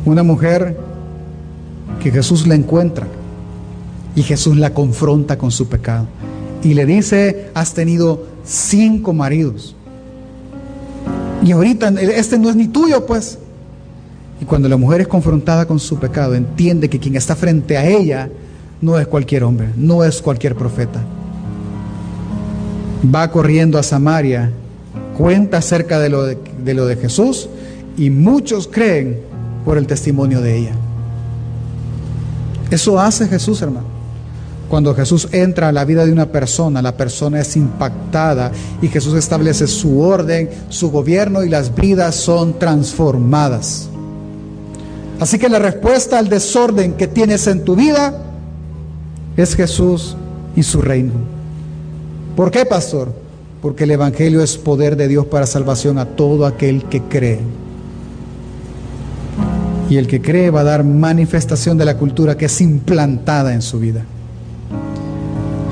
Una mujer que Jesús la encuentra y Jesús la confronta con su pecado. Y le dice, has tenido cinco maridos. Y ahorita este no es ni tuyo, pues. Y cuando la mujer es confrontada con su pecado, entiende que quien está frente a ella no es cualquier hombre, no es cualquier profeta. Va corriendo a Samaria, cuenta acerca de lo de, de lo de Jesús y muchos creen por el testimonio de ella. Eso hace Jesús, hermano. Cuando Jesús entra a la vida de una persona, la persona es impactada y Jesús establece su orden, su gobierno y las vidas son transformadas. Así que la respuesta al desorden que tienes en tu vida es Jesús y su reino. ¿Por qué, pastor? Porque el Evangelio es poder de Dios para salvación a todo aquel que cree. Y el que cree va a dar manifestación de la cultura que es implantada en su vida.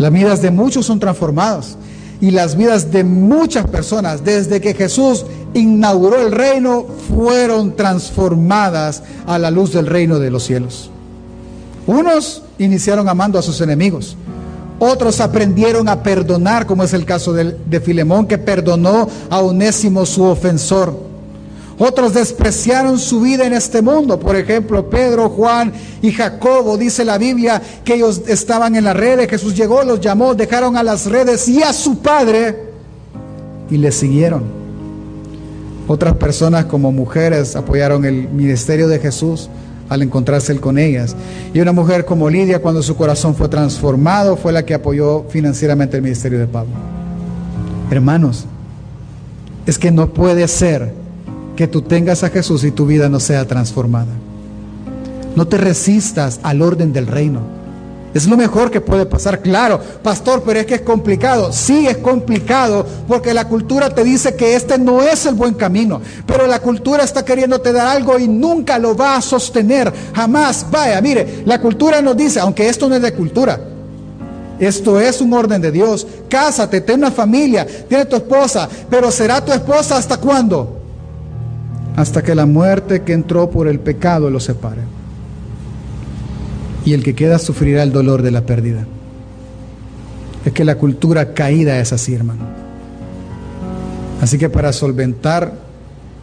Las vidas de muchos son transformadas y las vidas de muchas personas desde que Jesús inauguró el reino fueron transformadas a la luz del reino de los cielos. Unos iniciaron amando a sus enemigos, otros aprendieron a perdonar, como es el caso de, Filemón, que perdonó a Onésimo su ofensor. Otros despreciaron su vida en este mundo. Por ejemplo, Pedro, Juan y Jacobo, dice la Biblia, que ellos estaban en las redes. Jesús llegó, los llamó, dejaron a las redes y a su padre y le siguieron. Otras personas como mujeres apoyaron el ministerio de Jesús al encontrarse con ellas. Y una mujer como Lidia, cuando su corazón fue transformado, fue la que apoyó financieramente el ministerio de Pablo. Hermanos, es que no puede ser que tú tengas a Jesús y tu vida no sea transformada. No te resistas al orden del reino. Es lo mejor que puede pasar. Claro, pastor, pero es que es complicado. Sí, es complicado porque la cultura te dice que este no es el buen camino. Pero la cultura está queriéndote dar algo y nunca lo va a sostener. Jamás. Vaya, mire, la cultura nos dice, aunque esto no es de cultura, esto es un orden de Dios. Cásate, ten una familia, tiene tu esposa, pero será tu esposa hasta cuándo? Hasta que la muerte que entró por el pecado lo separe. Y el que queda sufrirá el dolor de la pérdida. Es que la cultura caída es así, hermano. Así que para solventar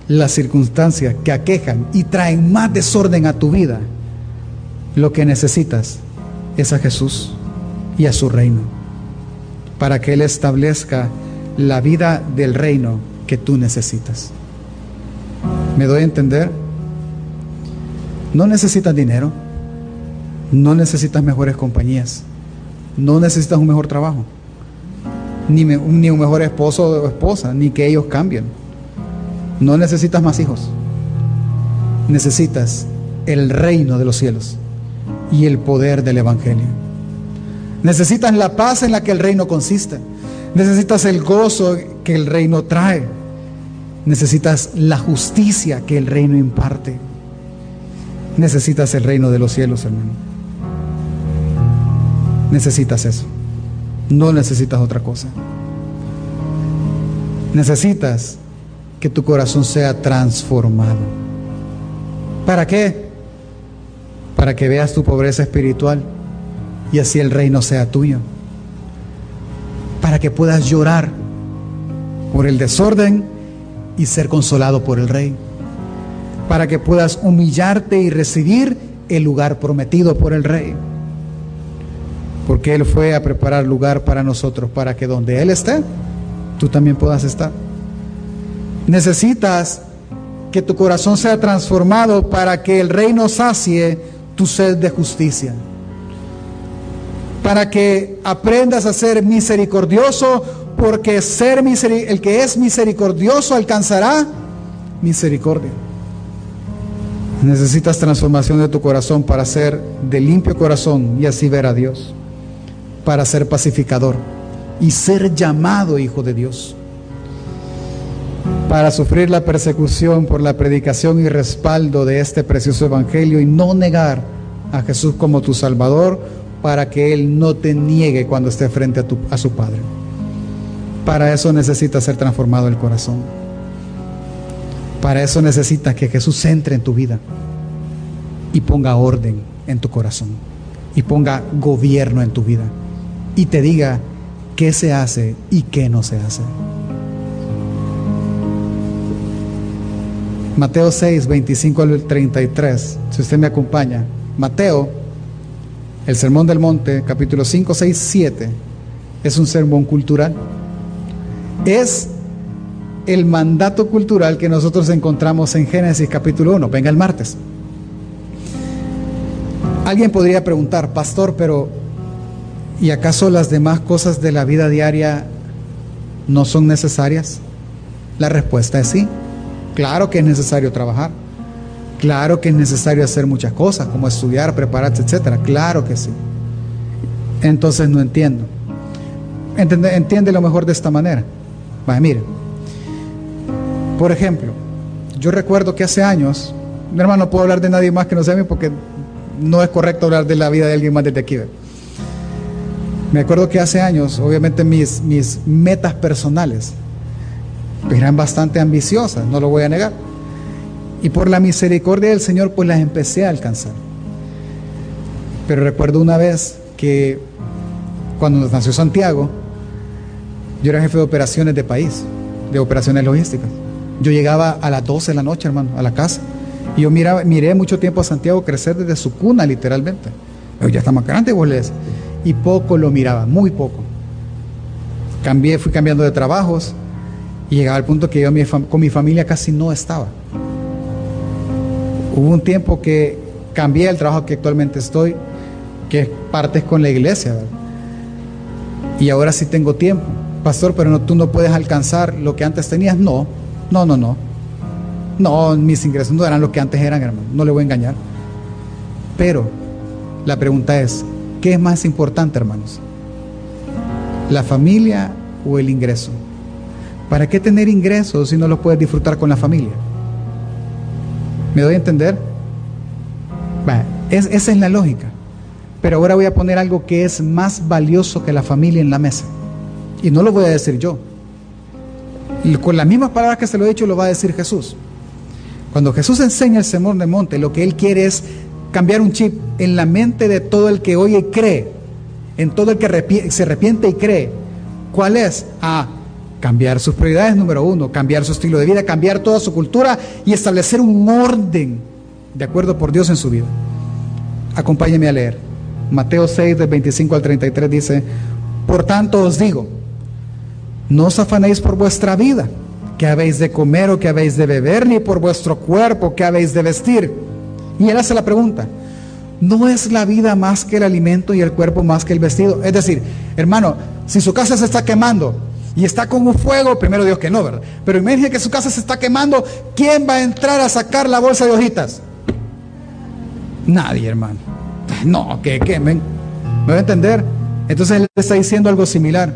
las circunstancias que aquejan y traen más desorden a tu vida, lo que necesitas es a Jesús y a su reino, para que Él establezca la vida del reino que tú necesitas. ¿Me doy a entender? No necesitas dinero, no necesitas mejores compañías, no necesitas un mejor trabajo, ni, ni un mejor esposo o esposa, ni que ellos cambien. No necesitas más hijos, necesitas el reino de los cielos y el poder del Evangelio. Necesitas la paz en la que el reino consiste. Necesitas el gozo que el reino trae. Necesitas la justicia que el reino imparte. Necesitas el reino de los cielos, hermano. Necesitas eso. No necesitas otra cosa. Necesitas que tu corazón sea transformado. ¿Para qué? Para que veas tu pobreza espiritual y así el reino sea tuyo. Para que puedas llorar por el desorden y ser consolado por el Rey, para que puedas humillarte y recibir el lugar prometido por el Rey. Porque Él fue a preparar lugar para nosotros, para que donde Él esté, tú también puedas estar. Necesitas que tu corazón sea transformado para que el reino sacie tu sed de justicia. Para que aprendas a ser misericordioso porque ser el que es misericordioso alcanzará misericordia. Necesitas transformación de tu corazón para ser de limpio corazón y así ver a Dios, para ser pacificador y ser llamado hijo de Dios, para sufrir la persecución por la predicación y respaldo de este precioso evangelio y no negar a Jesús como tu Salvador para que Él no te niegue cuando esté frente a, tu, a su Padre. Para eso necesita ser transformado el corazón. Para eso necesitas que Jesús entre en tu vida y ponga orden en tu corazón y ponga gobierno en tu vida y te diga qué se hace y qué no se hace. Mateo 6, 25 al 33, si usted me acompaña. Mateo, el Sermón del Monte, capítulo 5, 6, 7, es un sermón cultural. Es el mandato cultural que nosotros encontramos en Génesis capítulo 1. Venga el martes. Alguien podría preguntar, pastor, pero ¿y acaso las demás cosas de la vida diaria no son necesarias? La respuesta es sí. Claro que es necesario trabajar. Claro que es necesario hacer muchas cosas, como estudiar, prepararse, etcétera. Claro que sí. Entonces no entiendo. Entiende, entiende lo mejor de esta manera. Mire. Por ejemplo, yo recuerdo que hace años, mi hermano, no puedo hablar de nadie más que no sea mí porque no es correcto hablar de la vida de alguien más desde aquí. Me acuerdo que hace años, obviamente mis, mis metas personales, eran bastante ambiciosas, no lo voy a negar. Y por la misericordia del Señor, pues las empecé a alcanzar. Pero recuerdo una vez que cuando nació Santiago, yo era jefe de operaciones de país, de operaciones logísticas. Yo llegaba a las 12 de la noche, hermano, a la casa. Y yo miraba, miré mucho tiempo a Santiago crecer desde su cuna, literalmente. Pero ya está más grande, vos Y poco lo miraba, muy poco. Cambié, fui cambiando de trabajos, y llegaba al punto que yo con mi familia casi no estaba. Hubo un tiempo que cambié el trabajo que actualmente estoy, que es partes con la iglesia. Y ahora sí tengo tiempo. Pastor, pero tú no puedes alcanzar lo que antes tenías. No, no, no, no. No, mis ingresos no eran lo que antes eran, hermano. No le voy a engañar. Pero la pregunta es, ¿qué es más importante, hermanos? ¿La familia o el ingreso? ¿Para qué tener ingresos si no los puedes disfrutar con la familia? ¿Me doy a entender? esa es la lógica. Pero ahora voy a poner algo que es más valioso que la familia en la mesa. Y no lo voy a decir yo. Y con las mismas palabras que se lo he dicho, lo va a decir Jesús. Cuando Jesús enseña el sermón de monte, lo que Él quiere es cambiar un chip en la mente de todo el que oye y cree, en todo el que se arrepiente y cree. ¿Cuál es? Ah, Cambiar sus prioridades, número uno, cambiar su estilo de vida, cambiar toda su cultura y establecer un orden de acuerdo por Dios en su vida. Acompáñeme a leer. Mateo 6, del 25 al 33 dice, por tanto os digo, no os afanéis por vuestra vida, que habéis de comer o que habéis de beber, ni por vuestro cuerpo, que habéis de vestir. Y él hace la pregunta, ¿no es la vida más que el alimento y el cuerpo más que el vestido? Es decir, hermano, si su casa se está quemando, y está con un fuego, primero Dios que no, ¿verdad? Pero imagínese que su casa se está quemando, ¿quién va a entrar a sacar la bolsa de hojitas? Nadie, hermano. No, que quemen. ¿Me va a entender? Entonces él está diciendo algo similar.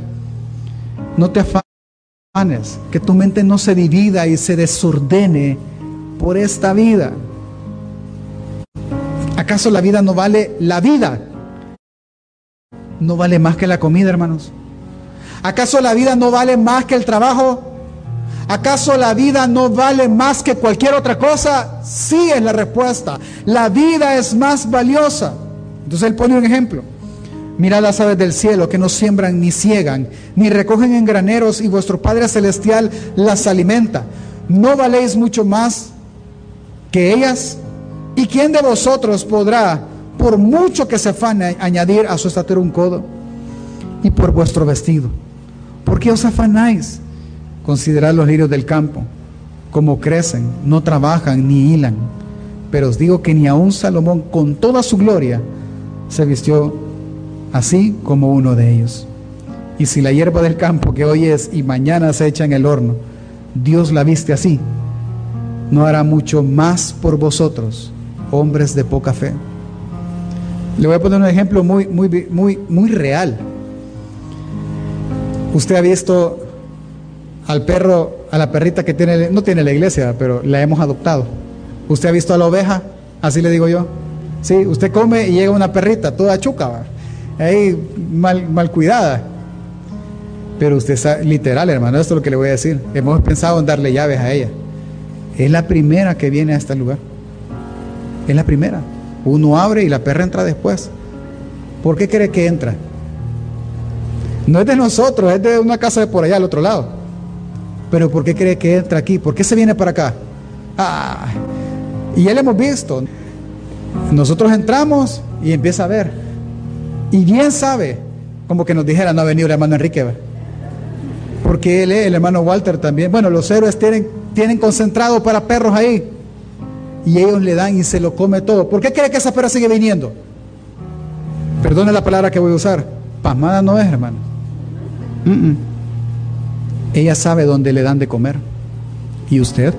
No te afanes, que tu mente no se divida y se desordene por esta vida. ¿Acaso la vida no vale la vida? No vale más que la comida, hermanos. ¿Acaso la vida no vale más que el trabajo? ¿Acaso la vida no vale más que cualquier otra cosa? Sí es la respuesta. La vida es más valiosa. Entonces él pone un ejemplo. Mirad las aves del cielo que no siembran ni ciegan, ni recogen en graneros y vuestro Padre Celestial las alimenta. ¿No valéis mucho más que ellas? ¿Y quién de vosotros podrá, por mucho que se afane, añadir a su estatura un codo? Y por vuestro vestido. ¿Por qué os afanáis? Considerad los lirios del campo, como crecen, no trabajan ni hilan. Pero os digo que ni aun Salomón con toda su gloria se vistió así como uno de ellos. Y si la hierba del campo que hoy es y mañana se echa en el horno, Dios la viste así, no hará mucho más por vosotros, hombres de poca fe. Le voy a poner un ejemplo muy, muy, muy, muy real. Usted ha visto al perro, a la perrita que tiene, no tiene la iglesia, pero la hemos adoptado. Usted ha visto a la oveja, así le digo yo. Sí, usted come y llega una perrita toda chuca, ahí mal, mal cuidada. Pero usted está literal, hermano, esto es lo que le voy a decir. Hemos pensado en darle llaves a ella. Es la primera que viene a este lugar. Es la primera. Uno abre y la perra entra después. ¿Por qué cree que entra? No es de nosotros, es de una casa de por allá al otro lado. Pero ¿por qué cree que entra aquí? ¿Por qué se viene para acá? Ah, y ya lo hemos visto. Nosotros entramos y empieza a ver. Y bien sabe, como que nos dijera, no ha venido el hermano Enrique. Porque él, el hermano Walter también. Bueno, los héroes tienen, tienen concentrado para perros ahí. Y ellos le dan y se lo come todo. ¿Por qué cree que esa perra sigue viniendo? Perdone la palabra que voy a usar. Pasmada no es, hermano. Ella sabe dónde le dan de comer. ¿Y usted?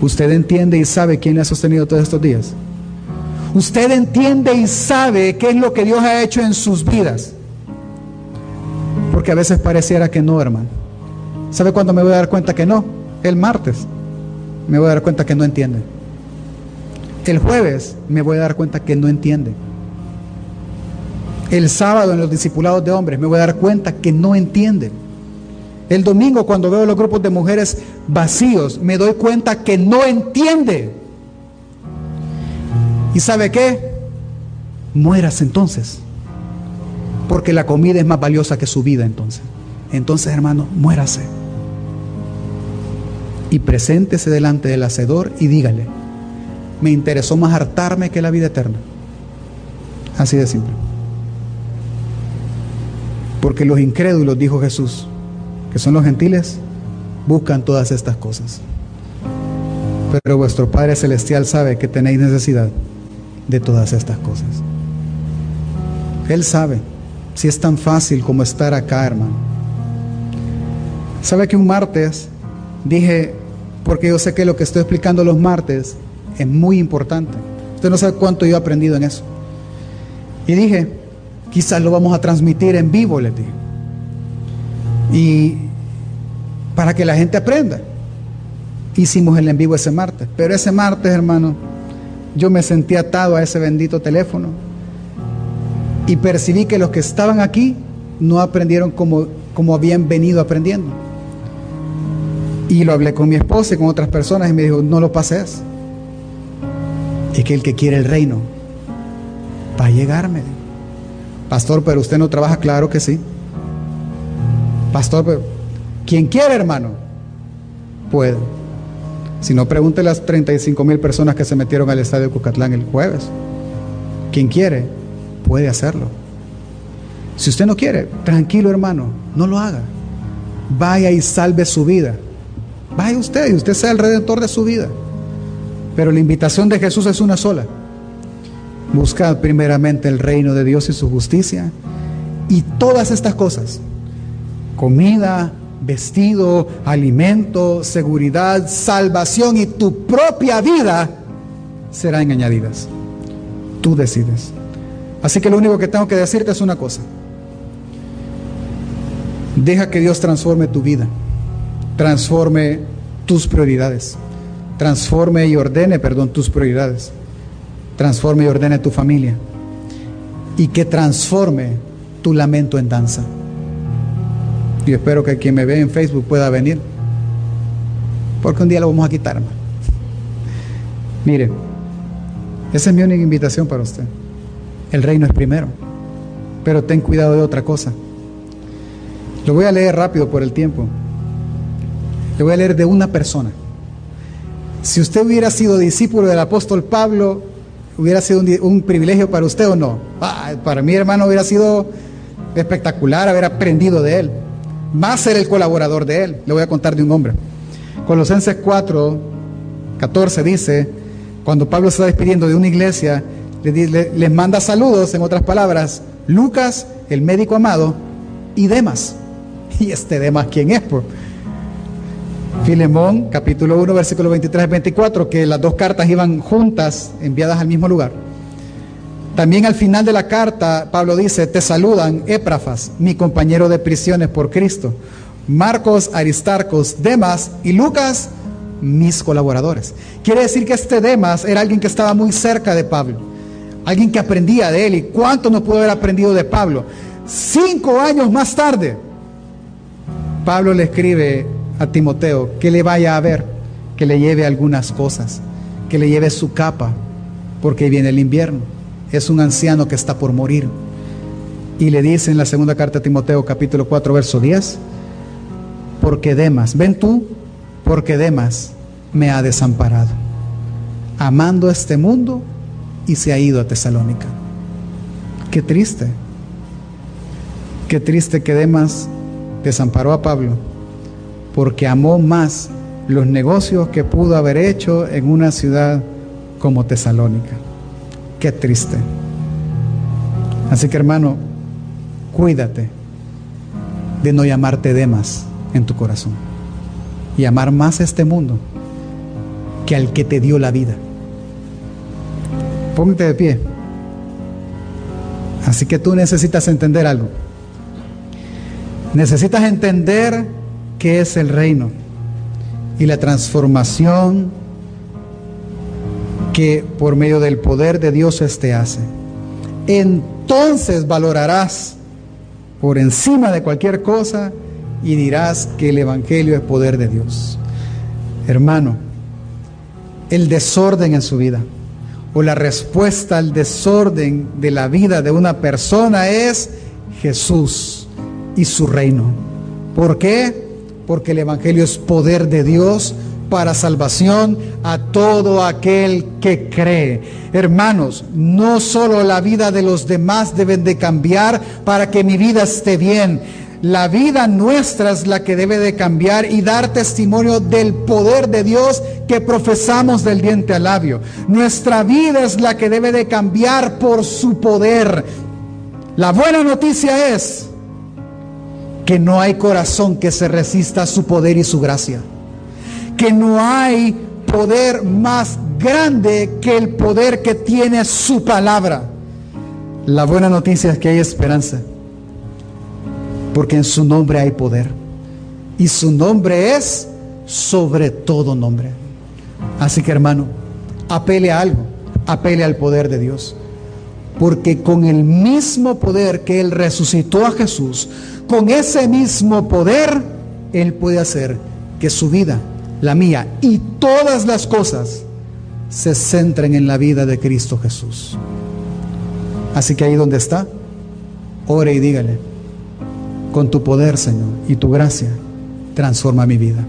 ¿Usted entiende y sabe quién le ha sostenido todos estos días? ¿Usted entiende y sabe qué es lo que Dios ha hecho en sus vidas? Porque a veces pareciera que no, hermano. ¿Sabe cuándo me voy a dar cuenta que no? El martes. Me voy a dar cuenta que no entiende. El jueves me voy a dar cuenta que no entiende. El sábado en los discipulados de hombres me voy a dar cuenta que no entiende. El domingo cuando veo los grupos de mujeres vacíos me doy cuenta que no entiende. ¿Y sabe qué? Mueras entonces. Porque la comida es más valiosa que su vida entonces. Entonces, hermano, muérase. Y preséntese delante del hacedor y dígale, me interesó más hartarme que la vida eterna. Así de simple. Porque los incrédulos, dijo Jesús, que son los gentiles, buscan todas estas cosas. Pero vuestro Padre Celestial sabe que tenéis necesidad de todas estas cosas. Él sabe si es tan fácil como estar acá, hermano. ¿Sabe que un martes dije, porque yo sé que lo que estoy explicando los martes es muy importante? Usted no sabe cuánto yo he aprendido en eso. Y dije, Quizás lo vamos a transmitir en vivo, les digo. Y para que la gente aprenda. Hicimos el en vivo ese martes. Pero ese martes, hermano, yo me sentí atado a ese bendito teléfono. Y percibí que los que estaban aquí no aprendieron como, como habían venido aprendiendo. Y lo hablé con mi esposa y con otras personas y me dijo, no lo pases. Es que el que quiere el reino va a llegarme. Pastor, pero usted no trabaja, claro que sí. Pastor, pero quien quiere, hermano, puede. Si no, pregunte las 35 mil personas que se metieron al estadio Cucatlán el jueves. Quien quiere, puede hacerlo. Si usted no quiere, tranquilo, hermano, no lo haga. Vaya y salve su vida. Vaya usted y usted sea el redentor de su vida. Pero la invitación de Jesús es una sola. Buscad primeramente el reino de Dios y su justicia. Y todas estas cosas, comida, vestido, alimento, seguridad, salvación y tu propia vida serán añadidas. Tú decides. Así que lo único que tengo que decirte es una cosa. Deja que Dios transforme tu vida, transforme tus prioridades, transforme y ordene, perdón, tus prioridades transforme y ordene tu familia y que transforme tu lamento en danza. Y espero que quien me ve en Facebook pueda venir, porque un día lo vamos a quitar. Mire, esa es mi única invitación para usted. El reino es primero, pero ten cuidado de otra cosa. Lo voy a leer rápido por el tiempo. Le voy a leer de una persona. Si usted hubiera sido discípulo del apóstol Pablo, hubiera sido un, privilegio para usted o no. para mi hermano, hubiera sido espectacular haber aprendido de él. Más ser el colaborador de él. Le voy a contar de un hombre. Colosenses 4, 14 dice, cuando Pablo se está despidiendo de una iglesia, les manda saludos, en otras palabras, Lucas, el médico amado, y Demas. ¿Y este Demas quién es? Pues? Filemón, capítulo 1, versículo 23 24, que las dos cartas iban juntas, enviadas al mismo lugar. También al final de la carta, Pablo dice, te saludan Éprafas, mi compañero de prisiones por Cristo, Marcos, Aristarcos, Demas y Lucas, mis colaboradores. Quiere decir que este Demas era alguien que estaba muy cerca de Pablo, alguien que aprendía de él. ¿Y cuánto no pudo haber aprendido de Pablo? Cinco años más tarde, Pablo le escribe a Timoteo que le vaya a ver, que le lleve algunas cosas, que le lleve su capa porque viene el invierno. Es un anciano que está por morir. Y le dice en la segunda carta a Timoteo capítulo 4 verso 10, porque Demas, ven tú, porque Demas me ha desamparado, amando este mundo y se ha ido a Tesalónica. Qué triste, qué triste que Demas desamparó a Pablo porque amó más los negocios que pudo haber hecho en una ciudad como Tesalónica. Qué triste. Así que hermano, cuídate de no llamarte Demas en tu corazón y amar más a este mundo que al que te dio la vida. Póngate de pie. Así que tú necesitas entender algo. Necesitas entender qué es el reino y la transformación que por medio del poder de Dios este hace. Entonces valorarás por encima de cualquier cosa y dirás que el Evangelio es poder de Dios. Hermano, el desorden en su vida o la respuesta al desorden de la vida de una persona es Jesús y su reino. ¿Por qué? Porque el Evangelio es poder de Dios para salvación a todo aquel que cree. Hermanos, no solo la vida de los demás deben de cambiar para que mi vida esté bien. La vida nuestra es la que debe de cambiar y dar testimonio del poder de Dios que profesamos del diente al labio. Nuestra vida es la que debe de cambiar por su poder. La buena noticia es que no hay corazón que se resista a su poder y su gracia. Que no hay poder más grande que el poder que tiene su palabra. La buena noticia es que hay esperanza. Porque en su nombre hay poder. Y su nombre es sobre todo nombre. Así que hermano, apele a algo. Apele al poder de Dios. Porque con el mismo poder que Él resucitó a Jesús, con ese mismo poder, Él puede hacer que su vida, la mía y todas las cosas se centren en la vida de Cristo Jesús. Así que ahí donde está, ore y dígale, con tu poder, Señor, y tu gracia, transforma mi vida.